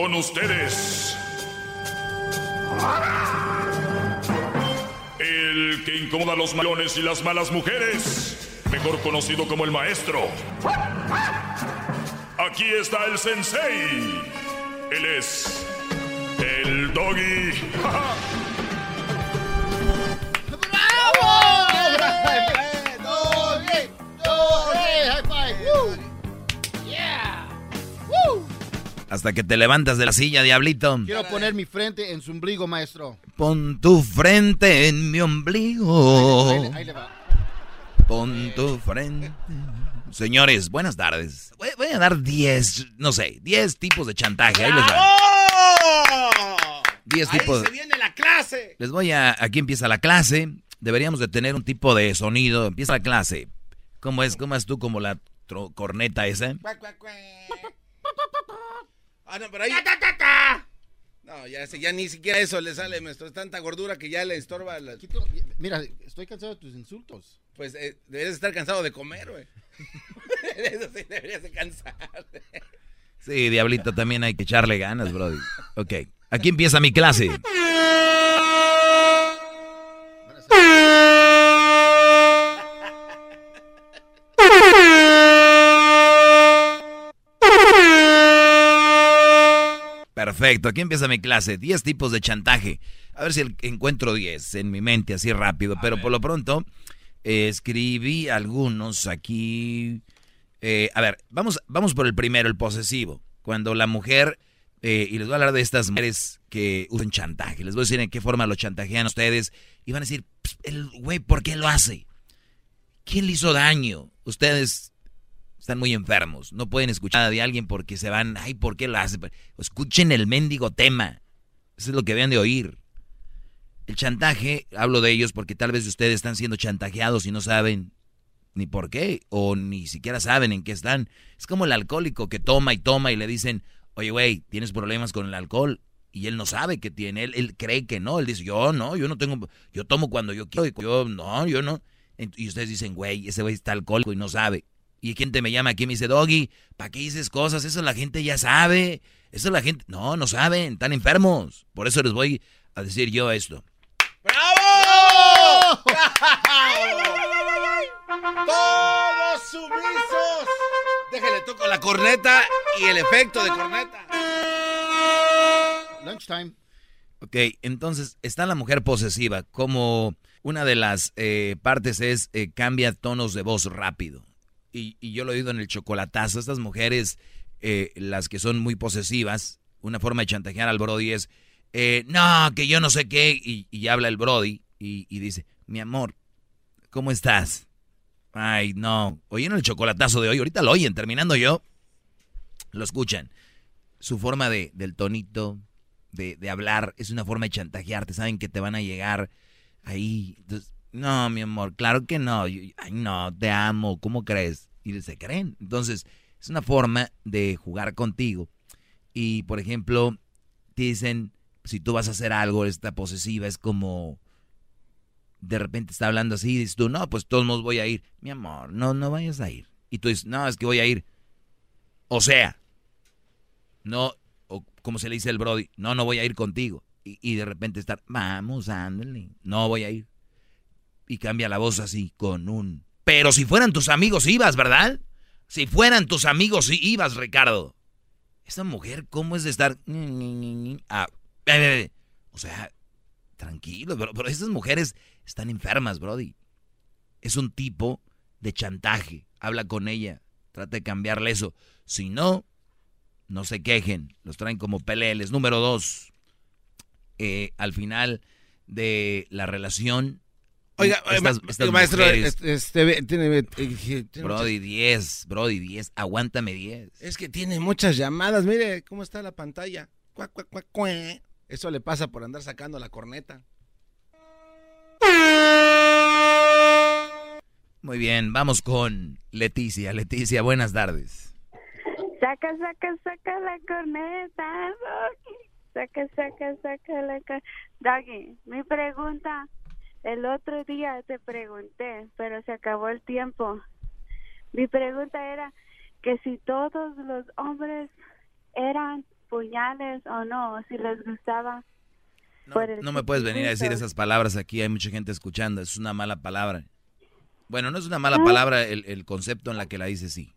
Con ustedes. El que incomoda a los malones y las malas mujeres. Mejor conocido como el maestro. Aquí está el sensei. Él es el doggy. Hasta que te levantas de la silla, diablito. Quiero poner mi frente en su ombligo, maestro. Pon tu frente en mi ombligo. Ahí le- ahí le va. Pon tu frente. Señores, buenas tardes. Voy, voy a dar 10, no sé, 10 tipos de chantaje. Ahí les va. ¡Oh! 10 Ahí tipos. se viene la clase. Les voy a. Aquí empieza la clase. Deberíamos de tener un tipo de sonido. Empieza la clase. ¿Cómo es? ¿Cómo es tú como la corneta esa? Ah, no, pero ahí. No, ya, sé, ya ni siquiera eso le sale, maestro. Es tanta gordura que ya le estorba. la- Mira, estoy cansado de tus insultos. Pues eh, deberías estar cansado de comer, güey. Eso sí, deberías de cansar. Sí, diablito, también hay que echarle ganas, Brody. Ok, aquí empieza mi clase. Perfecto, aquí empieza mi clase. 10 tipos de chantaje. A ver si encuentro 10 en mi mente así rápido. Pero por lo pronto, eh, escribí algunos aquí. Eh, a ver, vamos, vamos por el primero, el posesivo. Cuando la mujer, eh, y les voy a hablar de estas mujeres que usan chantaje. Les voy a decir en qué forma lo chantajean ustedes. Y van a decir, "Pss, el güey, ¿por qué lo hace? ¿Quién le hizo daño? Ustedes están muy enfermos. No pueden escuchar de alguien porque se van, ay, ¿por qué lo hace? Escuchen el mendigo tema. Eso es lo que deben de oír. El chantaje, hablo de ellos porque tal vez ustedes están siendo chantajeados y no saben ni por qué, o ni siquiera saben en qué están. Es como el alcohólico que toma y toma y le dicen, oye, güey, tienes problemas con el alcohol. Y él no sabe que tiene, él, él cree que no. Él dice, yo no, yo no tengo, yo tomo cuando yo quiero, yo no, yo no. Y ustedes dicen, güey, ese güey está alcohólico y no sabe. Y gente me llama aquí y me dice, Doggy, ¿para qué dices cosas? Eso la gente ya sabe. Eso la gente, no, no saben, están enfermos. Por eso les voy a decir yo esto. ¡Bravo! ¡Todos sumisos! Déjale, toco la corneta y el efecto de corneta. Lunchtime. Ok, entonces está la mujer posesiva. Como una de las eh, partes es eh, cambia tonos de voz rápido. Y, y yo lo he oído en el chocolatazo. Estas mujeres, eh, las que son muy posesivas, una forma de chantajear al Brody es, eh, no, que yo no sé qué. Y, y habla el Brody y, dice, mi amor, ¿cómo estás? Ay, no. Oyeron el chocolatazo de hoy. Ahorita lo oyen, terminando yo. Lo escuchan. Su forma de, del tonito, de, de hablar, es una forma de chantajearte. Saben que te van a llegar ahí. Entonces, no, mi amor, claro que no. Ay, no, te amo. ¿Cómo crees? Y se creen. Entonces, es una forma de jugar contigo. Y, por ejemplo, te dicen, si tú vas a hacer algo, esta posesiva es como de repente está hablando así y dices tú, no, pues todos modos voy a ir. Mi amor, no, no vayas a ir. Y tú dices, no, es que voy a ir. O sea, no, o como se le dice el Brody, no, no voy a ir contigo. Y, y de repente estar, vamos, ándale, no voy a ir. Y cambia la voz así, con un Pero si fueran tus amigos ibas, ¿verdad? Si fueran tus amigos ibas, Ricardo. Esta mujer, ¿cómo es de estar... Ah, o sea, tranquilo, pero, pero estas mujeres están enfermas, Brody. Es un tipo de chantaje. Habla con ella. Trata de cambiarle eso. Si no, no se quejen. Los traen como peleles. Número dos. Al final de la relación. Oiga, maestro, este, tiene, Brody 10, Brody 10, aguántame 10. Es que tiene muchas llamadas, mire cómo está la pantalla. Eso le pasa por andar sacando la corneta. Muy bien, vamos con Leticia. Leticia, buenas tardes. Saca, saca, saca la corneta, Saca, saca, saca la corneta. Doggy, mi pregunta, el otro día te pregunté, pero se acabó el tiempo. Mi pregunta era que si todos los hombres eran puñales o no, si les gustaba. No, no me puedes venir a decir esas palabras aquí, hay mucha gente escuchando, es una mala palabra. Bueno, no es una mala ah. palabra el, el concepto en la que la dice sí.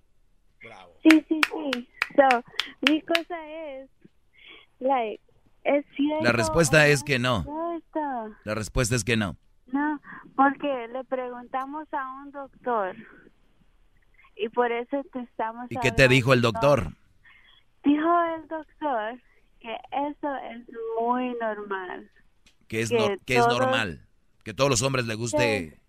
Sí, sí, sí. So, mi cosa es, like, es cierto. La respuesta es que no. La respuesta es que no. No, porque le preguntamos a un doctor y por eso te estamos. ¿Y qué te dijo el doctor? Dijo el doctor que eso es muy normal. ¿Qué es, que es normal? Que todos los hombres le guste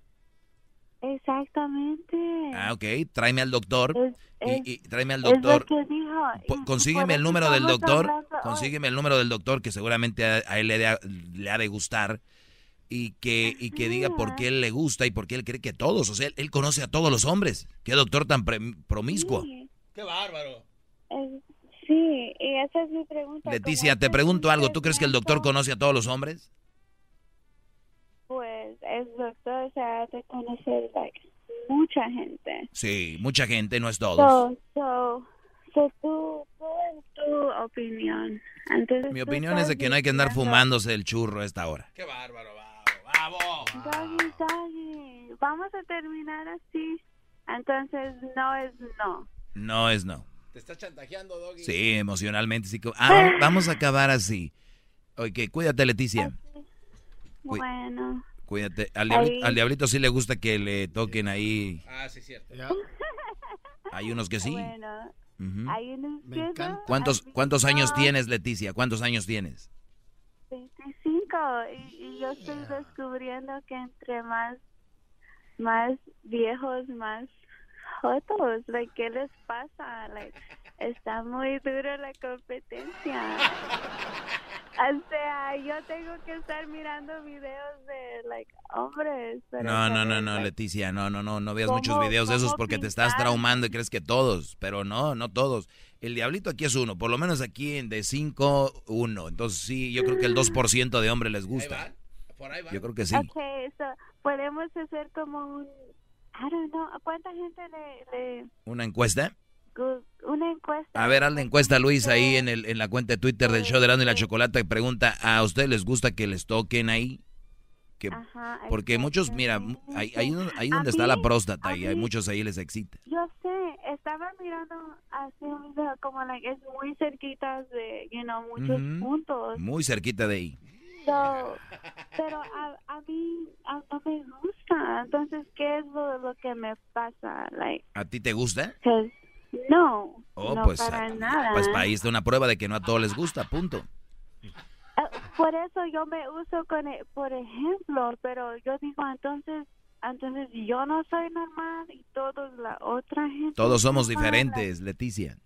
Exactamente. Ah, ok. Tráeme al doctor. y, tráeme al doctor. consígueme el número del doctor. Consígueme el número del doctor que seguramente a, él le, ha de gustar. Y que, y que diga por qué él le gusta y por qué él cree que todos. O sea, él, conoce a todos los hombres. Qué doctor tan promiscuo. Qué bárbaro. sí, y esa es mi pregunta. Leticia, te pregunto algo. ¿Tú crees que el doctor conoce a todos los hombres? pues es doctor, o sea, de conocer like, mucha gente. Sí, mucha gente, no es todos. So, so, tú, tu opinión. Entonces, Mi opinión es de que no hay que andar fumándose el churro a esta hora. ¡Qué bárbaro, bravo! Doggy, doggy. Vamos a terminar así. Entonces, no es no. No es no. Te está chantajeando, Doggy. Sí, emocionalmente. Sí. Ah, vamos a acabar así. Oye, cuídate, Leticia. Bueno. Cuídate. Al diablito, sí le gusta que le toquen ahí. Ah, sí, cierto. Hay unos que sí. Bueno, hay unos que ¿Cuántos, ¿Cuántos años tienes, Leticia? ¿Cuántos años tienes? 25. Y, y yo estoy descubriendo que entre más, más viejos, más jotos. Like, ¿Qué les pasa? Like, está muy dura la competencia. O sea, yo tengo que estar mirando videos de, hombres. no, no, no, no, Leticia, no, no, no, no veas muchos videos de esos porque te estás traumando y crees que todos, pero no, no todos. El diablito aquí es uno, por lo menos aquí de 5, uno. Entonces sí, yo creo que el 2% de hombres les gusta. Por ahí va. Yo creo que sí. Ok, so, podemos hacer como un, I don't know, ¿cuánta gente le... ¿Una encuesta? una encuesta. A ver, haz la encuesta, Luis, ahí en, el, en la cuenta de Twitter del show de Rando y la Chocolata. Pregunta, ¿a ustedes les gusta que les toquen ahí? Que, porque muchos, mira, ahí, ahí, donde está la próstata y hay muchos ahí les excita. Yo sé, estaba mirando así como like, es muy cerquita de, you know, muchos puntos. Muy cerquita de ahí. pero a, a mí no me gusta, entonces, ¿qué es lo, que me pasa? Like, ¿A ti te gusta? No, oh, no pues, para ah, nada. Pues ahí está una prueba de que no a todos les gusta, punto. Ah, por eso yo me uso con, e, por ejemplo, pero yo digo entonces, entonces yo no soy normal y todos la otra gente. Todos somos diferentes, Leticia.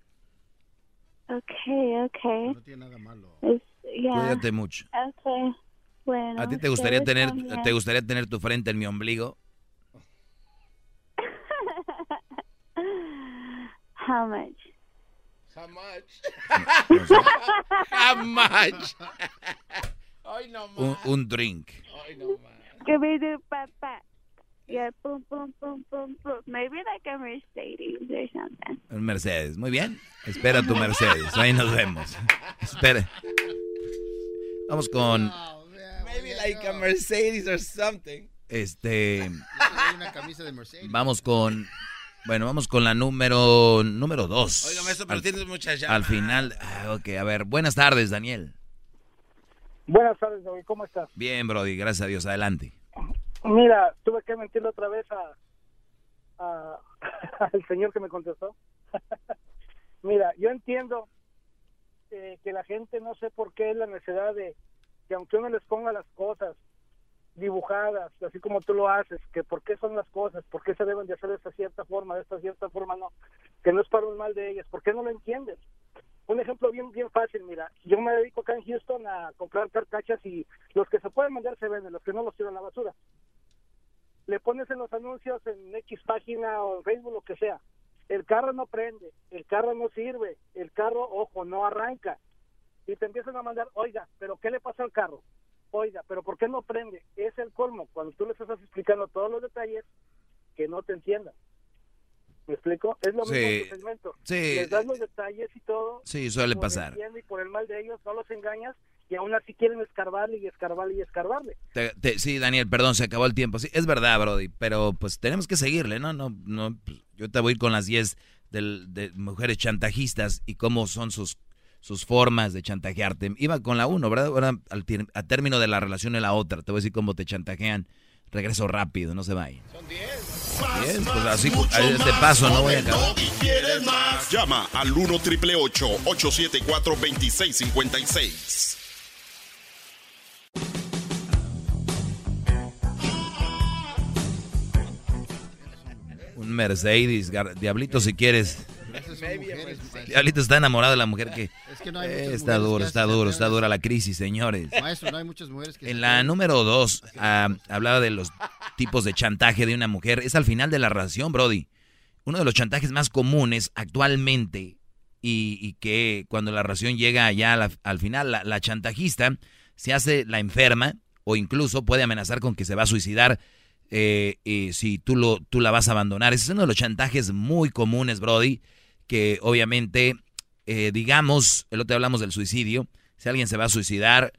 Okay, okay. No tiene nada malo. Cuídate mucho. Okay. Bueno. ¿A ti te gustaría tener, te gustaría tener tu frente en mi ombligo? How much? How much? How much? Ay, no un, un, drink. Ay, no más. Give me the papá. Yeah, boom, boom, boom, boom, boom. Maybe like a Mercedes or something. Un Mercedes, muy bien. Espera tu Mercedes, ahí nos vemos. Espera. Vamos con. Maybe like a Mercedes or something. Este. una camisa de Mercedes. Vamos con. Bueno, vamos con la número número dos. Oiga, maestro, pero al, tienes muchas llamas. al final. ah, ok, a ver. Buenas tardes, Daniel. Buenas tardes, David. ¿Cómo estás? Bien, Brody, gracias a Dios. Adelante. Mira, tuve que mentirle otra vez a, a- al señor que me contestó. Mira, yo entiendo eh, que la gente no sé por qué es la necesidad de que aunque uno les ponga las cosas dibujadas, así como tú lo haces, que por qué son las cosas, por qué se deben de hacer de esta cierta forma, de esta cierta forma no, que no es para un mal de ellas, ¿por qué no lo entiendes? Un ejemplo bien bien fácil, mira, yo me dedico acá en Houston a comprar carcachas y los que se pueden vender se venden, los que no los tiran a la basura. Le pones en los anuncios en X página o en Facebook, lo que sea. El carro no prende, el carro no sirve, el carro, ojo, no arranca. Y te empiezan a mandar, oiga, pero ¿qué le pasa al carro? Oiga, pero ¿por qué no prende? Es el colmo, cuando tú les estás explicando todos los detalles, que no te entiendan. ¿Me explico? Es lo mismo Sí, tu segmento. sí. Les das los detalles y todo. Sí, suele pasar. y por el mal de ellos, no los engañas y aún así quieren escarbarle y escarbarle y escarbarle. Te- te- sí, Daniel, perdón, se acabó el tiempo. Sí, es verdad, Brody, pero pues tenemos que seguirle, ¿no? no, no pues, yo te voy con las 10 del- de mujeres chantajistas y cómo son sus, sus formas de chantajearte. Iba con la uno, ¿verdad? Ahora, al, tier- a término de la relación en la otra, te voy a decir cómo te chantajean. Regreso rápido, no se vayan. Más, Bien, pues así, a este más. paso no voy a acabar. Más. Llama al 1 triple 874 2656. Un Mercedes, Diablito, si quieres. Diablito está enamorado de la mujer que... Es que no hay Eh, está duro, está duro, está dura la crisis, señores. Maestro, no hay muchas mujeres que En la pueden- número dos, ah, hablaba de los tipos de chantaje de una mujer. Es al final de la relación, Brody. Uno de los chantajes más comunes actualmente y, y que cuando la relación llega ya la- al final, la, la chantajista se hace la enferma o incluso puede amenazar con que se va a suicidar eh, y si tú, lo, tú la vas a abandonar. Ese es uno de los chantajes muy comunes, Brody, que obviamente, eh, digamos, el otro hablamos del suicidio. Si alguien se va a suicidar,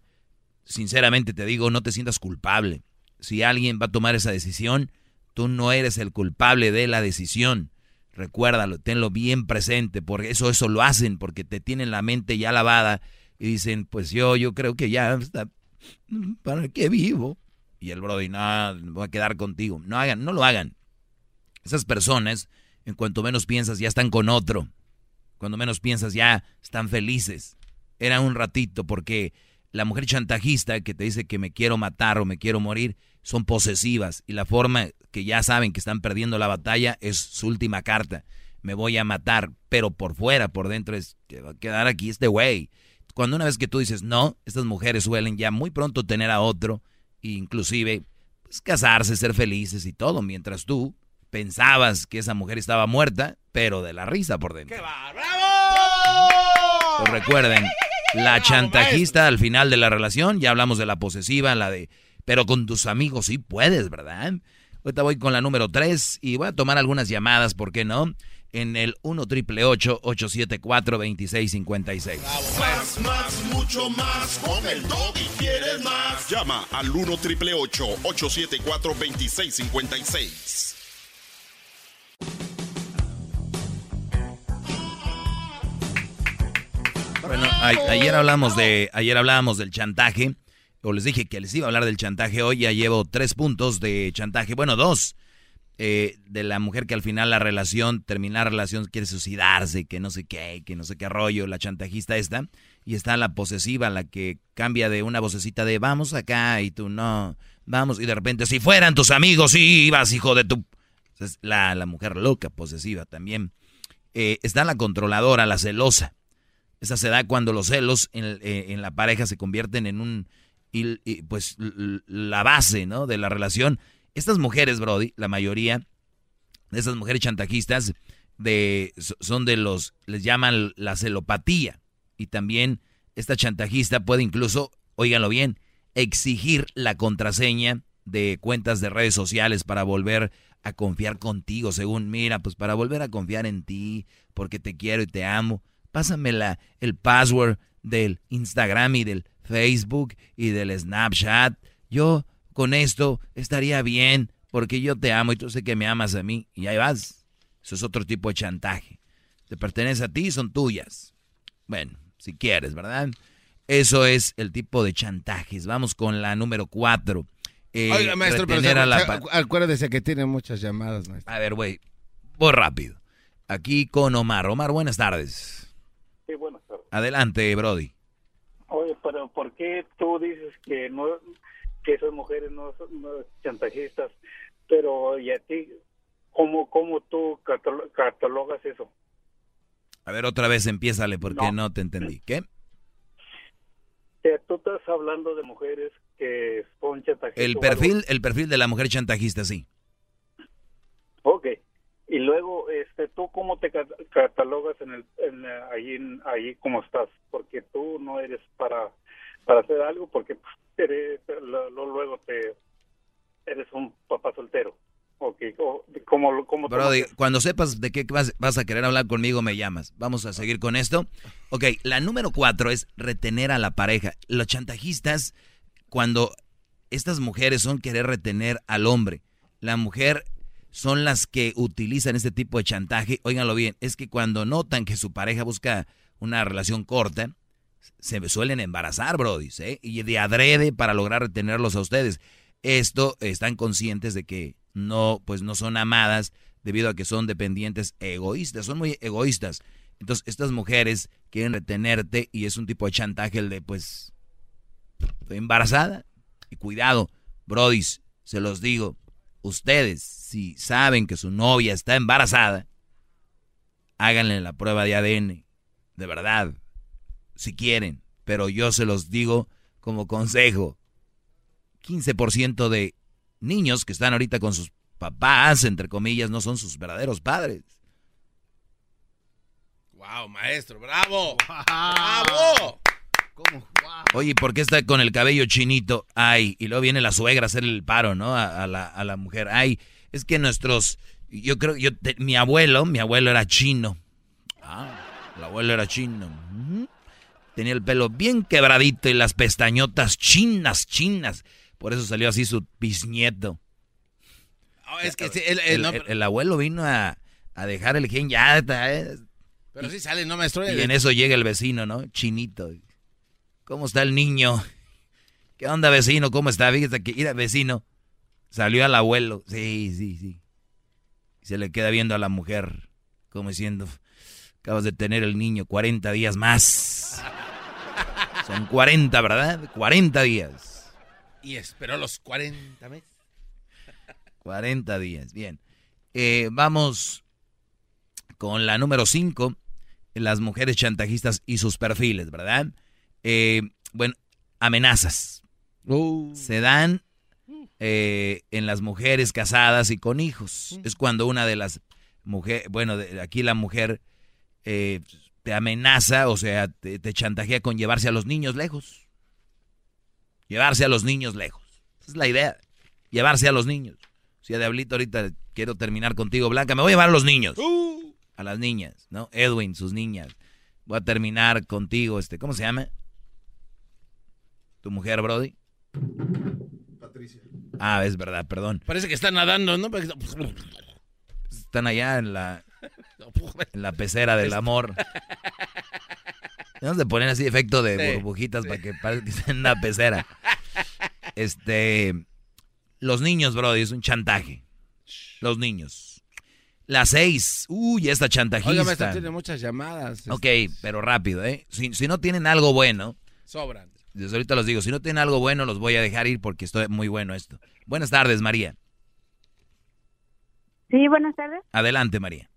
sinceramente te digo, no te sientas culpable. Si alguien va a tomar esa decisión, tú no eres el culpable de la decisión. Recuérdalo, tenlo bien presente, porque eso, eso lo hacen, porque te tienen la mente ya lavada y dicen, pues yo, yo creo que ya está, ¿para qué vivo? Y el Brody, no, voy a quedar contigo. No hagan, no lo hagan. Esas personas, en cuanto menos piensas, ya están con otro. Cuando menos piensas, ya están felices. Era un ratito, porque la mujer chantajista que te dice que me quiero matar o me quiero morir, son posesivas. Y la forma que ya saben que están perdiendo la batalla es su última carta. Me voy a matar, pero por fuera, por dentro es que va a quedar aquí este güey. Cuando una vez que tú dices no, estas mujeres suelen ya muy pronto tener a otro, e inclusive pues, casarse, ser felices y todo, mientras tú pensabas que esa mujer estaba muerta, pero de la risa por dentro. ¡Qué va! ¡Bravo! Pues recuerden, la chantajista al final de la relación, ya hablamos de la posesiva, la de, pero con tus amigos sí puedes, ¿verdad? Ahorita voy con la número 3 y voy a tomar algunas llamadas, ¿por qué no? En el 1 triple 874 2656 Más, más, mucho más. Con el Doggy quieres más. Llama al 1 triple 874 2656. Bueno, ayer hablamos de, ayer hablábamos del chantaje, o les dije que les iba a hablar del chantaje hoy, ya llevo tres puntos de chantaje, bueno, dos, eh, de la mujer que al final la relación, terminar la relación, quiere suicidarse, que no sé qué, que no sé qué rollo, la chantajista esta, y está la posesiva, la que cambia de una vocecita de vamos acá y tú no, vamos, y de repente, si fueran tus amigos, sí ibas, hijo de tu... La, la mujer loca, posesiva también. Eh, está la controladora, la celosa. Esa se da cuando los celos en, eh, en la pareja se convierten en un, y- pues, la base, ¿no? De la relación. Estas mujeres, Brody, la mayoría de esas mujeres chantajistas, de, so- son de los, les llaman la celopatía. Y también esta chantajista puede incluso, óiganlo bien, exigir la contraseña de cuentas de redes sociales para volver a confiar contigo, según, mira, pues para volver a confiar en ti, porque te quiero y te amo. Pásame la, el password del Instagram y del Facebook y del Snapchat. Yo con esto estaría bien porque yo te amo y tú sé que me amas a mí y ahí vas. Eso es otro tipo de chantaje. Te pertenece a ti y son tuyas. Bueno, si quieres, ¿verdad? Eso es el tipo de chantajes. Vamos con la número cuatro. Eh, Oiga, maestro, pero se- a la acuérdese que tiene muchas llamadas, maestro. A ver, güey, voy rápido. Aquí con Omar. Omar, buenas tardes. Sí, buenas tardes. Adelante, Brody. Oye, pero ¿por qué tú dices que no que esas mujeres no son no chantajistas? Pero y a ti cómo cómo tú catalo- catalogas eso? A ver, otra vez empiézale porque no, te entendí. ¿Qué? Que tú estás hablando de mujeres que son chantajistas. El perfil, el perfil de la mujer chantajista, sí. Ok. Y luego, este, ¿tú cómo te cat- catalogas en el, en, en- allí como estás? Porque tú no eres para, para hacer algo, porque pues, eres, lo- lo- luego te eres un papá soltero. Ok, o- ¿cómo, cómo Brody, cuando sepas de qué vas, vas a querer hablar conmigo, me llamas. Vamos a seguir con esto. Ok, la número cuatro es retener a la pareja. Los chantajistas, cuando estas mujeres son querer retener al hombre, la mujer son las que utilizan este tipo de chantaje. Óiganlo bien, es que cuando notan que su pareja busca una relación corta, se suelen embarazar, Brody. Y de adrede para lograr retenerlos a ustedes. Esto están conscientes de que no, pues no son amadas debido a que son dependientes egoístas, son muy egoístas. Entonces, estas mujeres quieren retenerte y es un tipo de chantaje el de, pues, estoy embarazada. Y cuidado, brodis, se los digo, ustedes, si saben que su novia está embarazada, háganle la prueba de ADN, de verdad, si quieren. Pero yo se los digo como consejo. 15% de niños que están ahorita con sus papás, entre comillas, no son sus verdaderos padres. Wow, maestro, bravo. Bravo. ¿Cómo? Wow. Oye, ¿por qué está con el cabello chinito? Ay, y luego viene la suegra a hacer el paro, ¿no? A, a la, a la mujer. Ay, es que nuestros, yo creo, yo, te- mi abuelo, mi abuelo era chino. Ah, el abuelo era chino. Tenía el pelo bien quebradito y las pestañotas chinas, chinas. Por eso salió así su bisnieto. Oh, es que el- el- abuelo vino a, a dejar el gen ya, está, eh. pero sí sale, ¿no, maestro? Y en eso llega el vecino, ¿no? Chinito. ¿Cómo está el niño? ¿Qué onda, vecino? ¿Cómo está? Fíjate que, mira, vecino. Salió al abuelo. Sí, sí, sí. Se le queda viendo a la mujer, como diciendo, acabas de tener el niño 40 días más. Son 40, ¿verdad? 40 días. Y esperó los 40 meses. 40 días, bien. Eh, vamos con la número 5, las mujeres chantajistas y sus perfiles, ¿verdad? Eh, bueno, amenazas. Se dan eh, en las mujeres casadas y con hijos. Es cuando una de las mujeres, bueno, de- aquí la mujer eh, te amenaza, o sea, te, te chantajea con llevarse a los niños lejos. Llevarse a los niños lejos. Esa es la idea. Llevarse a los niños. Si a Diablito ahorita quiero terminar contigo, Blanca, me voy a llevar a los niños. A las niñas, ¿no? Edwin, sus niñas. Voy a terminar contigo, este, ¿cómo se llama? ¿Tu mujer, Brody? Patricia. Ah, es verdad, perdón. Parece que está nadando, ¿no? Porque- Están allá en la, en la pecera del amor. Vamos de poner así efecto de Sí, burbujitas para que parezca que estén en una pecera. Este, los niños, Brody, es un chantaje. Los niños. Las seis. Uy, esta chantajista. Oiga, maestro, tiene muchas llamadas. Ok, pero rápido, ¿eh? Si, si no tienen algo bueno, Sobran. Desde ahorita los digo, si no tienen algo bueno, los voy a dejar ir porque estoy muy bueno esto. Buenas tardes, María. Sí, buenas tardes. Adelante, María.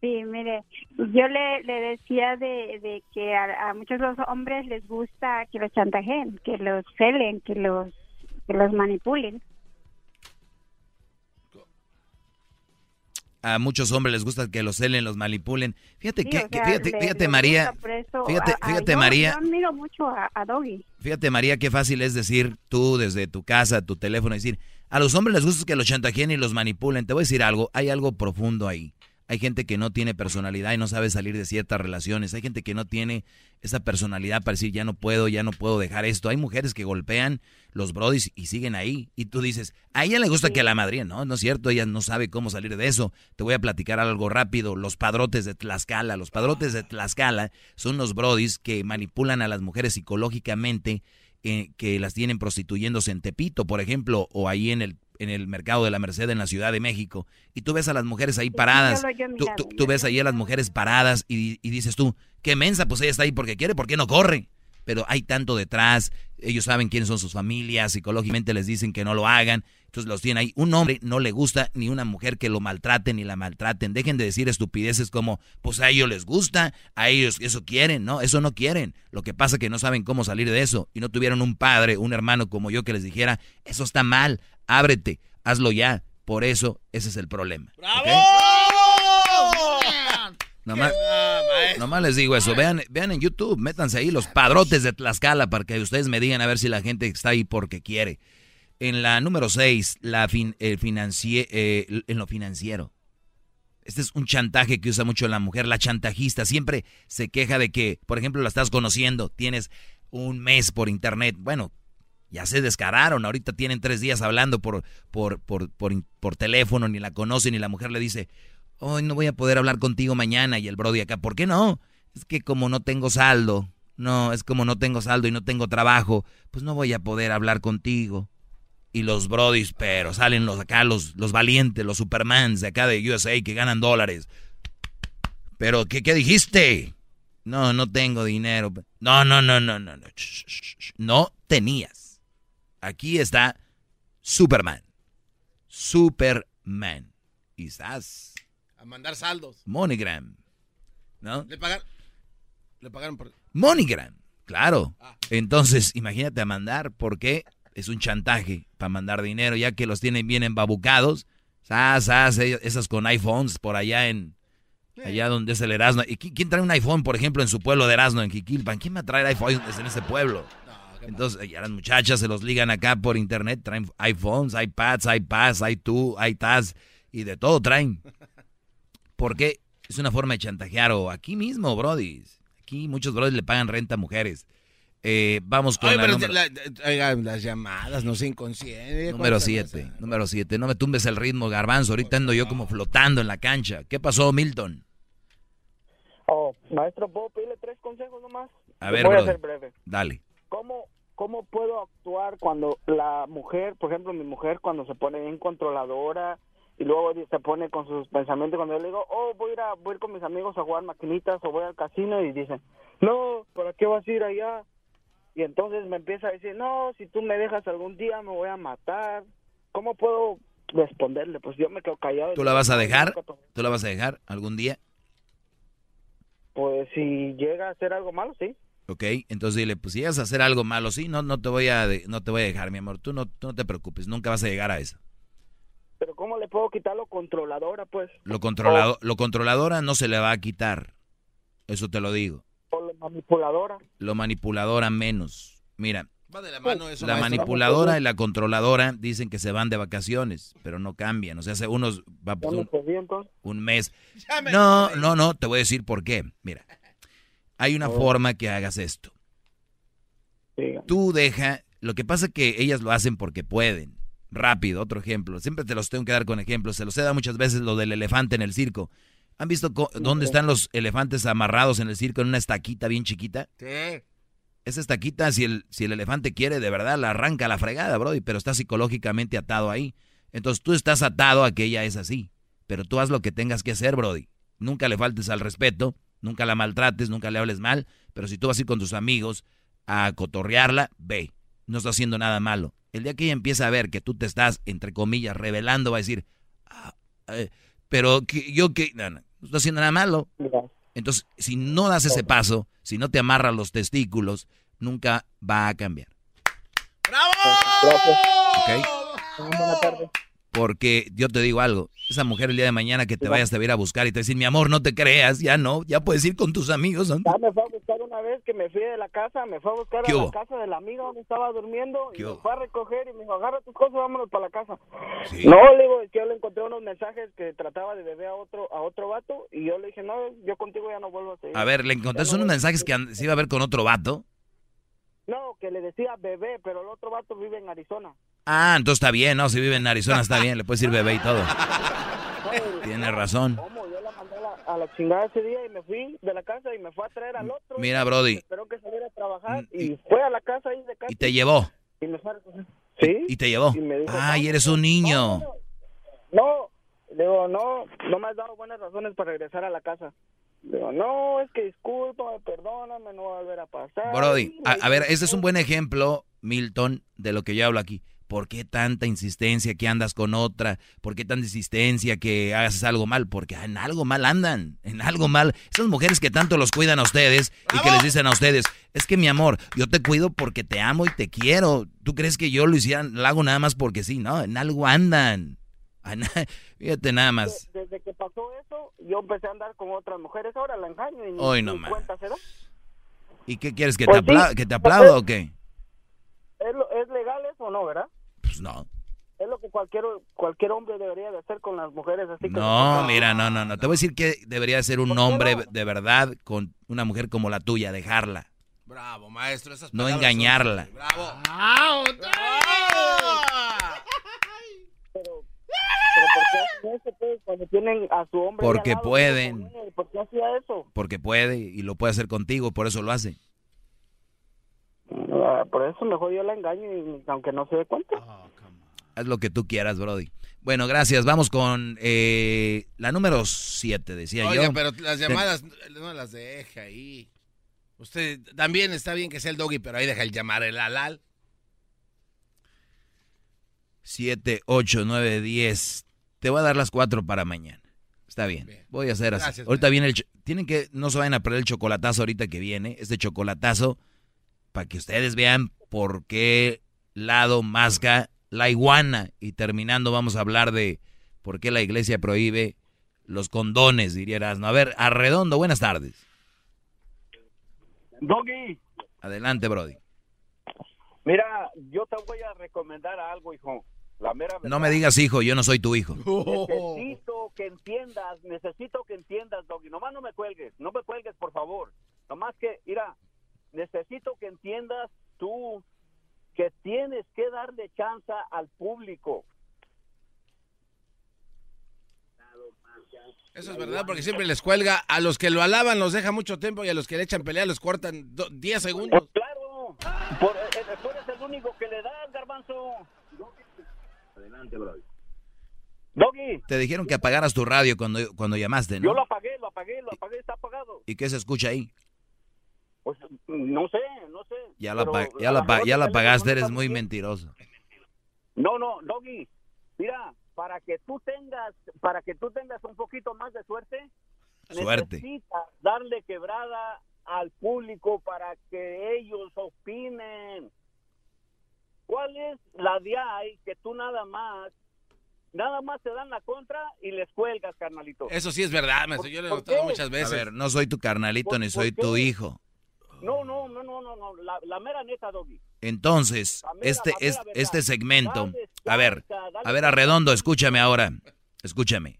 Sí, mire, yo le, le decía de, de que a, a muchos los hombres les gusta que los chantajeen, que los celen, que los que los manipulen. A muchos hombres les gusta que los celen, los manipulen. Fíjate Sí, que, o que- sea, fíjate, le- fíjate María, fíjate, a- fíjate yo- María, Yo admiro mucho a, a Doggy. fíjate María, qué fácil es decir tú desde tu casa, tu teléfono, decir, a los hombres les gusta que los chantajeen y los manipulen. Te voy a decir algo, hay algo profundo ahí. Hay gente que no tiene personalidad y no sabe salir de ciertas relaciones. Hay gente que no tiene esa personalidad para decir, ya no puedo, ya no puedo dejar esto. Hay mujeres que golpean los brodis y siguen ahí. Y tú dices, a ella le gusta que a la madre, no, no es cierto, ella no sabe cómo salir de eso. Te voy a platicar algo rápido. Los padrotes de Tlaxcala. Los padrotes de Tlaxcala son los brodis que manipulan a las mujeres psicológicamente, eh, que las tienen prostituyéndose en Tepito, por ejemplo, o ahí en el en el mercado de la Merced en la Ciudad de México y tú ves a las mujeres ahí paradas, tú, tú, ves ahí a las mujeres paradas y, y, dices tú, qué mensa, pues ella está ahí porque quiere, ¿por qué no corre? Pero hay tanto detrás, ellos saben quiénes son sus familias, psicológicamente les dicen que no lo hagan, entonces los tienen ahí. Un hombre no le gusta ni una mujer que lo maltraten ni la maltraten. Dejen de decir estupideces como, pues a ellos les gusta, a ellos eso quieren, no, eso no quieren. Lo que pasa es que no saben cómo salir de eso y no tuvieron un padre, un hermano como yo que les dijera, eso está mal, ábrete, hazlo ya. Por eso, ese es el problema. ¡Bravo! Nomás, les digo eso. Vean, vean en YouTube, métanse ahí los padrotes de Tlaxcala para que ustedes me digan a ver si la gente está ahí porque quiere. En la número 6, la fin, eh, en lo financiero. Este es un chantaje que usa mucho la mujer. La chantajista siempre se queja de que, por ejemplo, la estás conociendo, tienes un mes por internet. Bueno, ya se descararon, ahorita tienen tres días hablando por, por, por, por, teléfono, ni la conocen, y la mujer le dice, hoy no voy a poder hablar contigo mañana, y el Brody acá, ¿por qué no? Es que como no tengo saldo, no, es como no tengo saldo y no tengo trabajo, pues no voy a poder hablar contigo. Y los Brodis, pero salen los acá, los, los valientes, los Supermans de acá de USA que ganan dólares. Pero, ¿qué, qué dijiste? No, no tengo dinero. No, no, no, no, no, no. No tenías. Aquí está Superman. Superman. A mandar saldos. MoneyGram. ¿No? Le pagaron. Le pagaron por. MoneyGram. Claro. Ah. Entonces, imagínate a mandar, porque es un chantaje para mandar dinero, ya que los tienen bien embabucados. esas con iPhones por allá en. Allá donde es el Erasmo. ¿Y quién trae un iPhone, por ejemplo, en su pueblo de Erasmo, en Jiquilpan? ¿Quién va a traer iPhones en ese pueblo? Entonces, ya las muchachas se los ligan acá por internet, traen iPhones, iPads, iPads, iTunes, iTaz y de todo traen. Porque es una forma de chantajear o aquí mismo, Brody. Aquí muchos Brody le pagan renta a mujeres. Eh, vamos con las llamadas, no se inconsciente. Número 7, número 7. No me tumbes el ritmo, garbanzo. Ahorita ando yo como flotando en la cancha. ¿Qué pasó, Milton? Oh, maestro, ¿puedo pedirle tres consejos nomás? A ver, voy a ser breve. Dale. ¿Cómo, ¿cómo puedo actuar cuando la mujer, por ejemplo, mi mujer cuando se pone bien controladora y luego se pone con sus pensamientos cuando yo le digo, oh, voy a ir, a, voy a ir con mis amigos a jugar maquinitas o voy al casino y dicen, no, ¿para qué vas a ir allá? Y entonces me empieza a decir, no, si tú me dejas algún día me voy a matar. ¿Cómo puedo responderle? Pues yo me quedo callado. ¿Tú la vas a dejar? ¿Tú la vas a dejar algún día? Pues si llega a hacer algo malo, sí. Ok, entonces dile, pues si llegas a hacer algo malo, sí, no, no te voy a, no te voy a dejar, mi amor. Tú no, no te preocupes, nunca vas a llegar a eso. Pero ¿cómo puedo quitar lo controladora, pues? Lo controlado, lo controladora no se le va a quitar. Eso te lo digo. O lo manipuladora. Lo manipuladora menos. Mira, la, manipuladora y la controladora dicen que se van de vacaciones, pero no cambian. O sea, hace unos va un, un mes. No, no, no, te voy a decir por qué. Mira, hay una oh. forma que hagas esto. Tú deja, lo que pasa es que ellas lo hacen porque pueden. Rápido, otro ejemplo. Siempre te los tengo que dar con ejemplos. Se los he dado muchas veces lo del elefante en el circo. ¿Han visto dónde están los elefantes amarrados en el circo en una estaquita bien chiquita? Sí. Esa estaquita, si el, si el elefante quiere, de verdad la arranca la fregada, Brody, pero está psicológicamente atado ahí. Entonces tú estás atado a que ella es así. Pero tú haz lo que tengas que hacer, Brody. Nunca le faltes al respeto Nunca la maltrates, nunca le hables mal, pero si tú vas a ir con tus amigos a cotorrearla, ve, no está haciendo nada malo. El día que ella empieza a ver que tú te estás, entre comillas, revelando, va a decir, ah, eh, pero que, yo que, no, no, no está haciendo nada malo. Entonces, si no das ese paso, si no te amarras los testículos, nunca va a cambiar. ¡Bravo! Buenas tardes. Porque yo te digo algo, esa mujer el día de mañana que te vayas te va a ir a buscar y te va a decir, mi amor, no te creas, ya no, ya puedes ir con tus amigos. ¿no? Ya me fue a buscar una vez que me fui de la casa, me fue a buscar ¿Qué a hubo? la casa de la amiga donde estaba durmiendo y ¿Qué me fue a recoger y me dijo, agarra tus cosas, vámonos para la casa. Sí. No, le digo, es que yo le encontré unos mensajes que trataba de beber a otro a otro vato y yo le dije, no, yo contigo ya no vuelvo a seguir. A ver, le encontraste unos mensajes que se iba a ver con otro vato. No, que le decía bebé, pero el otro vato vive en Arizona. Ah, entonces está bien, ¿no? Si vive en Arizona está bien, le puedes decir bebé y todo. Tienes razón. ¿Cómo? Yo la mandé a la, a la chingada ese día y me fui de la casa y me fue a traer al otro. Mira, Brody. Esperó que saliera a trabajar y fue a la casa ahí de casa. Y te llevó. Y me fue a. ¿Sí? Y te llevó. Y me dijo, Ay, eres un niño. No, digo, no, no me has dado buenas razones para regresar a la casa. Digo, no, es que discúlpame, perdóname, no va a volver a pasar. Brody, a, Y a ver, este es un buen ejemplo, Milton, de lo que yo hablo aquí. ¿Por qué tanta insistencia que andas con otra? ¿Por qué tanta insistencia que hagas algo mal? Porque en algo mal andan, en algo mal. Esas mujeres que tanto los cuidan a ustedes y que les dicen a ustedes, es que mi amor, yo te cuido porque te amo y te quiero. ¿Tú crees que yo lo hiciera, lo hago nada más porque sí? No, en algo andan. Ana- Fíjate nada más. Desde que pasó eso, yo empecé a andar con otras mujeres. Ahora la engaño y Hoy no más. cuenta se da. ¿Y qué quieres? ¿Que, Pues te, apla- que te aplauda o qué? ¿Es, lo- ¿Es legal eso o no, verdad? Pues no. Es lo que cualquier cualquier hombre debería de hacer con las mujeres. Así que No, mira, no, no, no. Te voy a decir que debería ser un hombre de verdad con una mujer como la tuya, dejarla, Bravo, maestro. Esas no son- engañarla. Bravo. Pero, pero ¿por qué hacen eso, pues, cuando tienen a su hombre Porque lado, pueden. ¿Por qué hacía eso? Porque puede y lo puede hacer contigo, por eso lo hace. Ah, Por eso mejor yo la engaño, y, aunque no se dé cuenta. Haz lo que tú quieras, Brody. Bueno, gracias. Vamos con eh, la número 7, decía Oiga, yo. pero las llamadas no las deja ahí. Usted también está bien que sea el doggy, pero ahí deja el llamar el alal. 7, 8, 9, 10. Te voy a dar las 4 para mañana. Está bien. Voy a hacer así. Ahorita viene el... Tienen que... No se vayan a perder el chocolatazo ahorita que viene. Este chocolatazo para que ustedes vean por qué lado masca la iguana. Y terminando vamos a hablar de por qué la iglesia prohíbe los condones, diría Erasmo. A ver, Arredondo, buenas tardes. Doggy, Adelante, Brody. Mira, yo te voy a recomendar algo, hijo. La mera. No me digas hijo, yo no soy tu hijo. Necesito que entiendas, necesito que entiendas, Doggy. Nomás no me cuelgues, no me cuelgues, por favor. Nomás que, mira, necesito que entiendas tú que tienes que darle chance al público. Eso es verdad, porque siempre les cuelga. A los que lo alaban los deja mucho tiempo y a los que le echan pelea los cortan do- 10 segundos. Pues claro, por, eh, eh, tú eres el único que le das, garbanzo. Adelante, bro. Doggy, Te dijeron que apagaras tu radio cuando, cuando llamaste, yo ¿no? lo apagué, lo apagué, lo apagué, está apagado. ¿Y qué se escucha ahí? Pues no sé, no sé. Ya la, pa- ya a la, pa- ya la pagaste, eres muy mentiroso. No, no, Doggy. Mira, para que tú tengas, para que tú tengas un poquito más de suerte, Suerte. necesitas darle quebrada al público para que ellos opinen. ¿Cuál es la de ahí que tú nada más, nada más te dan la contra y les cuelgas, carnalito? Eso sí es verdad, maestro. Yo lo he ¿Por notado qué? muchas A veces. ver, no soy tu carnalito ¿Por- ni soy qué? tu hijo. No, no, no, no, no, no, la, la mera neta, Doggy. Entonces, mera- este, es, este segmento, Dale a ver, dale a ver. Arredondo, escúchame ahora, escúchame.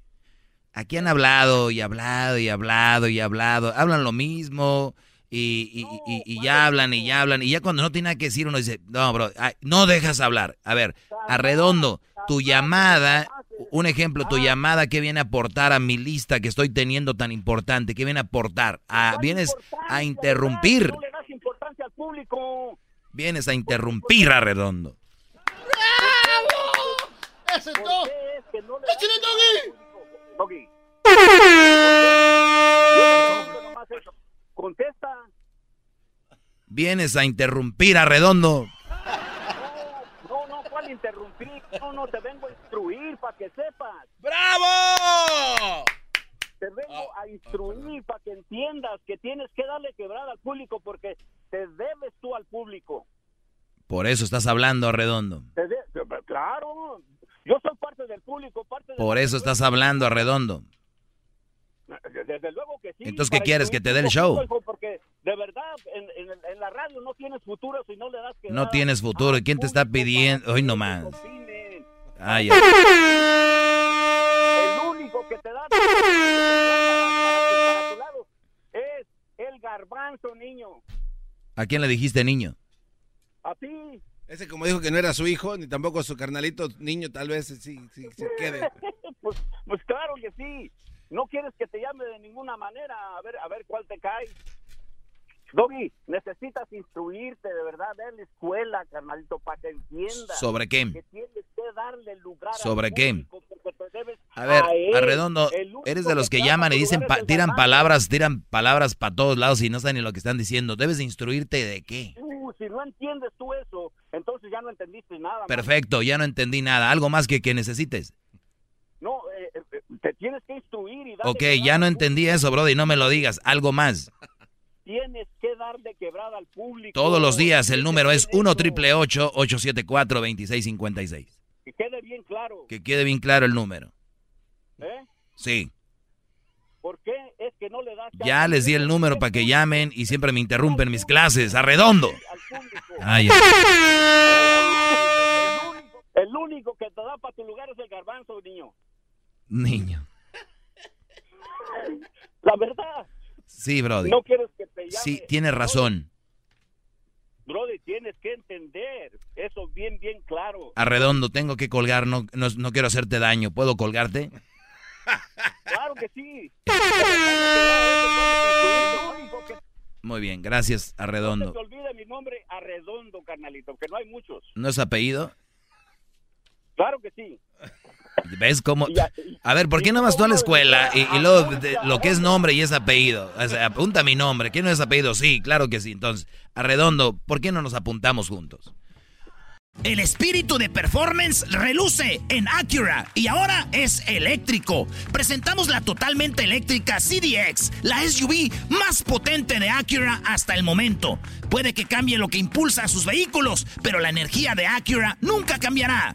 Aquí han hablado y hablado y hablado y hablado, hablan lo mismo y, y- y- y ya hablan y ya hablan y ya cuando no tiene nada que decir uno dice, no, bro, ay, no dejas hablar. A ver, Arredondo, tu llamada, un ejemplo, tu llamada, ¿qué viene a aportar a mi lista que estoy teniendo tan importante? ¿Qué viene a aportar? A, vienes a interrumpir, No le das importancia al público. vienes a interrumpir, Arredondo. ¡Ese ¿Por no! qué es ¡Échale, Doggy! Contesta. Vienes a interrumpir, Arredondo. No, no, ¿cuál interrumpir? No, no, te vengo a instruir para que sepas. ¡Bravo! Te vengo a instruir para que entiendas que tienes que darle quebrada al público porque te debes tú al público. Por eso estás hablando, de- Claro, Yo soy parte del público, parte de Por eso estás hablando a redondo. Desde luego que sí. Entonces, ¿qué quieres? ¿Que te dé el show? Porque de verdad, en, en- en la radio no tienes futuro si no le das que No tienes futuro. al ¿Quién te está pidiendo? Hoy nomás. opinen. Ay, El único que te da para, para tu lado es el garbanzo, niño. ¿A quién le dijiste niño? A ti. Ese como dijo que no era su hijo, ni tampoco su carnalito niño, tal vez sí, sí, se quede. pues, pues claro que sí. No quieres que te llame de ninguna manera. A ver, a ver cuál te cae. Doggy, necesitas instruirte de verdad, ver la escuela, carnalito, para que entiendas. ¿Sobre qué? Que tienes que darle lugar ¿Sobre qué? A ver, él. Arredondo, El único eres de los que clama llaman y dicen, pa- tiran palabras, tiran palabras para todos lados y no saben ni lo que están diciendo. Debes de instruirte de qué. Uh, si no entiendes tú eso, entonces ya no entendiste nada. man. Perfecto, ya no entendí nada. Algo más que que necesites. No, eh, eh, te tienes que instruir y darle Ok, ya no entendí eso, Brody, no me lo digas. Algo más. Tienes que darle quebrada al público. Todos los días el número es 1 Eso. triple 874 2656 Que quede bien claro. Que quede bien claro el número. ¿eh? Sí. ¿Por qué es que no le das Ya les di el número para que llamen y siempre me interrumpen mis clases. Arredondo. público? Ay, El único, el único que te da para tu lugar es el garbanzo, niño. niño. La verdad. Sí, Brody. No quieres que te llame. Sí, tienes razón. Brody, tienes que entender eso bien, bien claro. Arredondo, tengo que colgar, no, no, no quiero hacerte daño. ¿Puedo colgarte? Claro que sí. Muy bien, gracias, No se Arredondo. te olvide mi nombre Arredondo, carnalito, que no hay muchos. ¿No es apellido? Claro que sí. ¿Ves cómo? A- A ver, ¿por qué no vas tú a la escuela y, y luego de- lo que es nombre y es apellido? O sea, apunta mi nombre. ¿Quién no es apellido? Sí, claro que sí. Entonces, Arredondo, ¿por qué no nos apuntamos juntos? El espíritu de performance reluce en Acura y ahora es eléctrico. Presentamos la totalmente eléctrica CDX, la SUV más potente de Acura hasta el momento. Puede que cambie lo que impulsa a sus vehículos, pero la energía de Acura nunca cambiará.